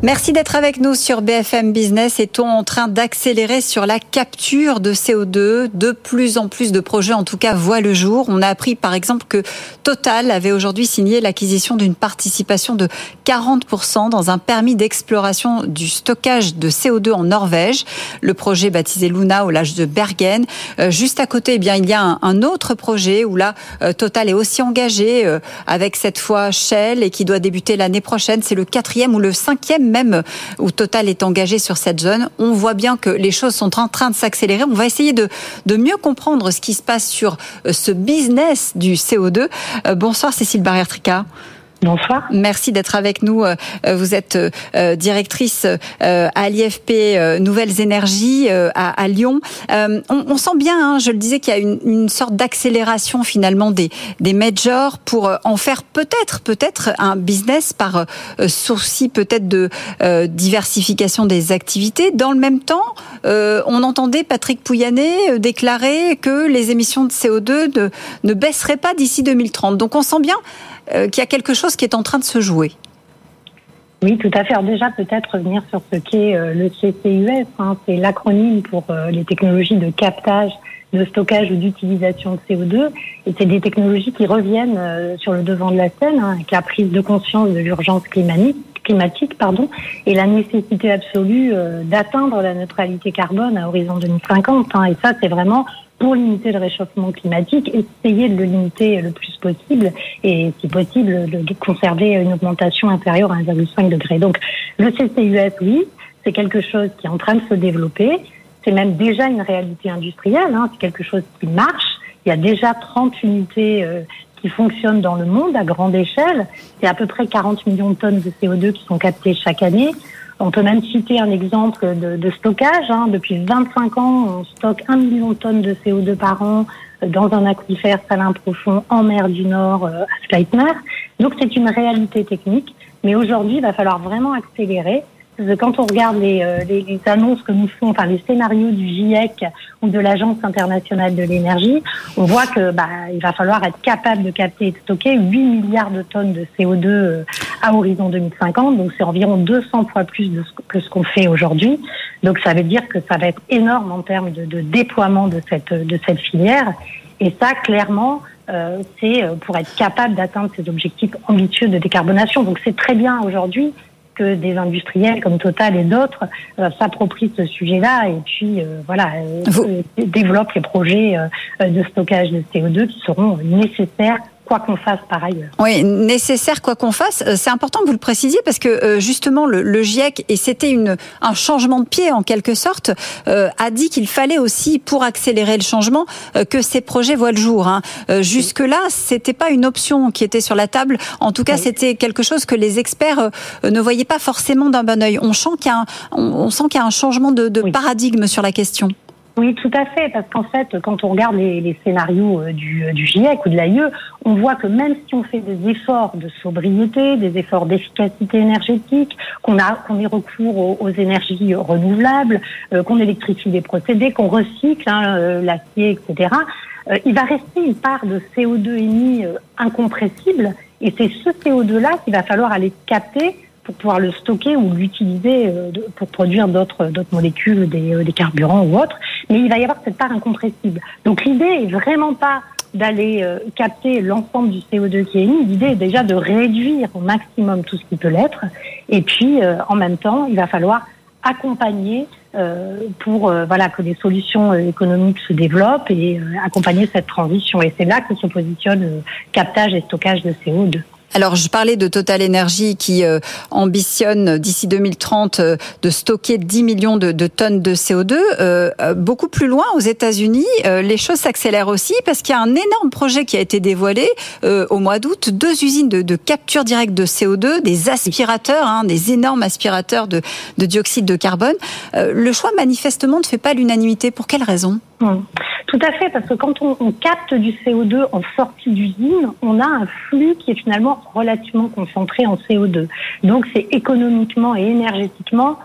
Merci d'être avec nous sur BFM Business. Est-on en train d'accélérer sur la capture de CO2 De plus en plus de projets, en tout cas, voient le jour. On a appris, par exemple, que Total avait aujourd'hui signé l'acquisition d'une participation de 40% dans un permis d'exploration du stockage de CO2 en Norvège. Le projet baptisé Luna au large de Bergen. Euh, juste à côté, eh bien, il y a un, autre projet où là, euh, Total est aussi engagé euh, avec cette fois Shell et qui doit débuter l'année prochaine. C'est le quatrième ou le cinquième même où Total est engagé sur cette zone, on voit bien que les choses sont en train de s'accélérer. On va essayer de, de mieux comprendre ce qui se passe sur euh, ce business du CO2. Euh, bonsoir Cécile Barrière-Tricard. Bonsoir. Merci d'être avec nous. Euh, vous êtes euh, directrice euh, à l'IFP Nouvelles Énergies à, Lyon. On, sent bien, hein, je le disais, qu'il y a une, sorte d'accélération finalement des, des majors pour en faire peut-être, peut-être un business par souci peut-être de diversification des activités. Dans le même temps, on entendait Patrick Pouyanné déclarer que les émissions de CO2 ne, ne baisseraient pas d'ici 2030. Donc on sent bien euh, qu'il y a quelque chose qui est en train de se jouer. Oui, tout à fait. Alors déjà, peut-être revenir sur ce qu'est euh, le CCUS. Hein. C'est l'acronyme pour euh, les technologies de captage, de stockage ou d'utilisation de CO2. Et c'est des technologies qui reviennent sur le devant de la scène, hein, avec la prise de conscience de l'urgence climatique, climatique pardon, et la nécessité absolue d'atteindre la neutralité carbone à horizon 2050. Hein. Et ça, c'est vraiment pour limiter le réchauffement climatique, essayer de le limiter le plus possible et, si possible, de, conserver une augmentation inférieure à 1,5 degré. Donc, le CCUS, oui, c'est quelque chose qui est en train de se développer. C'est même déjà une réalité industrielle. Hein. C'est quelque chose qui marche. Il y a déjà 30 unités euh, qui fonctionnent dans le monde à grande échelle. C'est à peu près 40 millions de tonnes de CO2 qui sont captées chaque année. On peut même citer un exemple de, de stockage. Hein. Depuis 25 ans, on stocke un million de tonnes de CO2 par an euh, dans un aquifère salin profond en mer du Nord euh, à Sleipner. Donc c'est une réalité technique. Mais aujourd'hui, il va falloir vraiment accélérer quand on regarde euh, les, les, annonces que nous font, enfin les scénarios du GIEC ou de l'Agence internationale de l'énergie, on voit que bah, il va falloir être capable de capter et de stocker 8 milliards de tonnes de CO2 euh, à horizon 2050. Donc c'est environ 200 fois plus de ce, que ce qu'on fait aujourd'hui. Donc ça veut dire que ça va être énorme en termes de, de déploiement de cette de cette filière. Et ça, clairement, euh, c'est pour être capable d'atteindre ces objectifs ambitieux de décarbonation. Donc c'est très bien aujourd'hui que des industriels comme Total et d'autres euh, s'approprient ce sujet-là et puis euh, voilà euh, développent les projets de stockage de CO2 qui seront nécessaires quoi qu'on fasse par ailleurs. Oui, nécessaire quoi qu'on fasse. Euh, c'est important que vous le précisiez parce que euh, justement le, GIEC et c'était une un changement de pied en quelque sorte euh, a dit qu'il fallait aussi pour accélérer le changement que ces projets voient le jour. Hein. Jusque là, c'était pas une option qui était sur la table. En tout cas, c'était quelque chose que les experts ne voyaient pas forcément d'un bon oeil. On sent qu'il y a un, on, sent qu'il y a un changement de, de paradigme sur la question. Oui, tout à fait, parce qu'en fait, quand on regarde les, scénarios euh, du, du, GIEC ou de l'AIE, on voit que même si on fait des efforts de sobriété, des efforts d'efficacité énergétique, qu'on qu'on ait recours aux, énergies renouvelables, euh, qu'on électrifie des procédés, qu'on recycle hein, euh, l'acier, etc., il va rester une part de CO2 émis incompressible, et c'est ce CO2-là qu'il va falloir aller capter pour pouvoir le stocker ou l'utiliser euh, pour produire d'autres d'autres molécules, des, euh, des, carburants ou autres. Mais il va y avoir cette part incompressible. Donc l'idée est vraiment pas d'aller euh, capter l'ensemble du CO2 qui est émis. L'idée est déjà de réduire au maximum tout ce qui peut l'être. Et puis en même temps, il va falloir accompagner pour voilà que des solutions économiques se développent et accompagner cette transition. Et c'est là que se positionne captage et stockage de CO2. Alors, je parlais de Total Energy qui euh, ambitionne d'ici 2030 euh, de stocker 10 millions de, tonnes de CO2. Euh, beaucoup plus loin, aux États-Unis, les choses s'accélèrent aussi parce qu'il y a un énorme projet qui a été dévoilé au mois d'août. Deux usines de, capture directe de CO2, des aspirateurs, hein, des énormes aspirateurs de, de dioxyde de carbone. le choix, manifestement, ne fait pas l'unanimité. Pour quelle raison? Hum. Tout à fait, parce que quand on, on capte du CO2 en sortie d'usine, on a un flux qui est finalement relativement concentré en CO2. Donc c'est économiquement et énergétiquement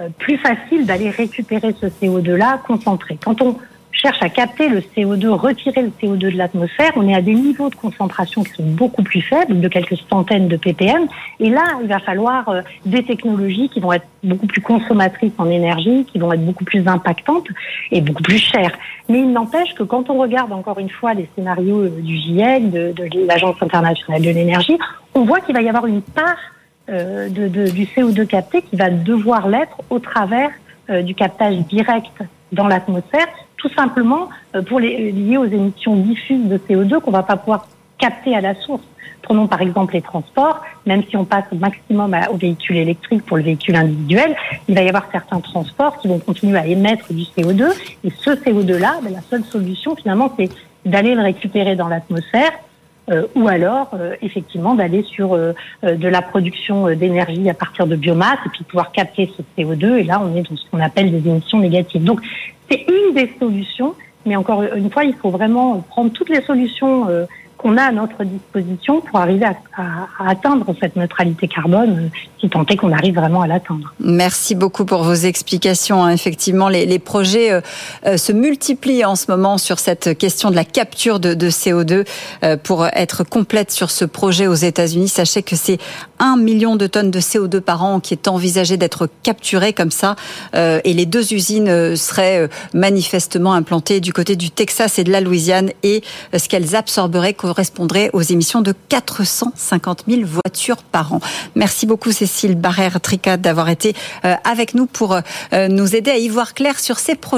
euh, plus facile d'aller récupérer ce CO2-là concentré. Quand on cherche à capter le CO2, retirer le CO2 de l'atmosphère, on est à des niveaux de concentration qui sont beaucoup plus faibles, de quelques centaines de ppm. Et là, il va falloir euh, des technologies qui vont être beaucoup plus consommatrices en énergie, qui vont être beaucoup plus impactantes et beaucoup plus chères. Mais il n'empêche que quand on regarde encore une fois les scénarios euh, du GIEC, de, l'Agence internationale de l'énergie, on voit qu'il va y avoir une part euh, du CO2 capté qui va devoir l'être au travers du captage direct dans l'atmosphère, tout simplement euh, pour les, lié aux émissions diffuses de CO2 qu'on va pas pouvoir capter à la source. Prenons par exemple les transports, même si on passe au maximum au véhicule électrique pour le véhicule individuel, il va y avoir certains transports qui vont continuer à émettre du CO2. Et ce CO2-là, ben, la seule solution finalement, c'est d'aller le récupérer dans l'atmosphère euh, ou alors euh, effectivement d'aller sur euh, de la production d'énergie à partir de biomasse et puis pouvoir capter ce CO2 et là on est dans ce qu'on appelle des émissions négatives. Donc c'est une des solutions, mais encore une fois il faut vraiment prendre toutes les solutions qu'on a à notre disposition pour arriver à, atteindre cette neutralité carbone, si tant est qu'on arrive vraiment à l'atteindre. Merci beaucoup pour vos explications. Hein. Effectivement, les, projets euh, euh, se multiplient en ce moment sur cette question de la capture de, CO2. Euh, pour être complète sur ce projet aux États-Unis, sachez que c'est un million de tonnes de CO2 par an qui est envisagé d'être capturé comme ça. et les deux usines seraient manifestement implantées du côté du Texas et de la Louisiane et ce qu'elles absorberaient correspondrait aux émissions de 450 000 voitures par an. Merci beaucoup Cécile Barrère-Tricade d'avoir été euh, avec nous pour euh, nous aider à y voir clair sur ces projets.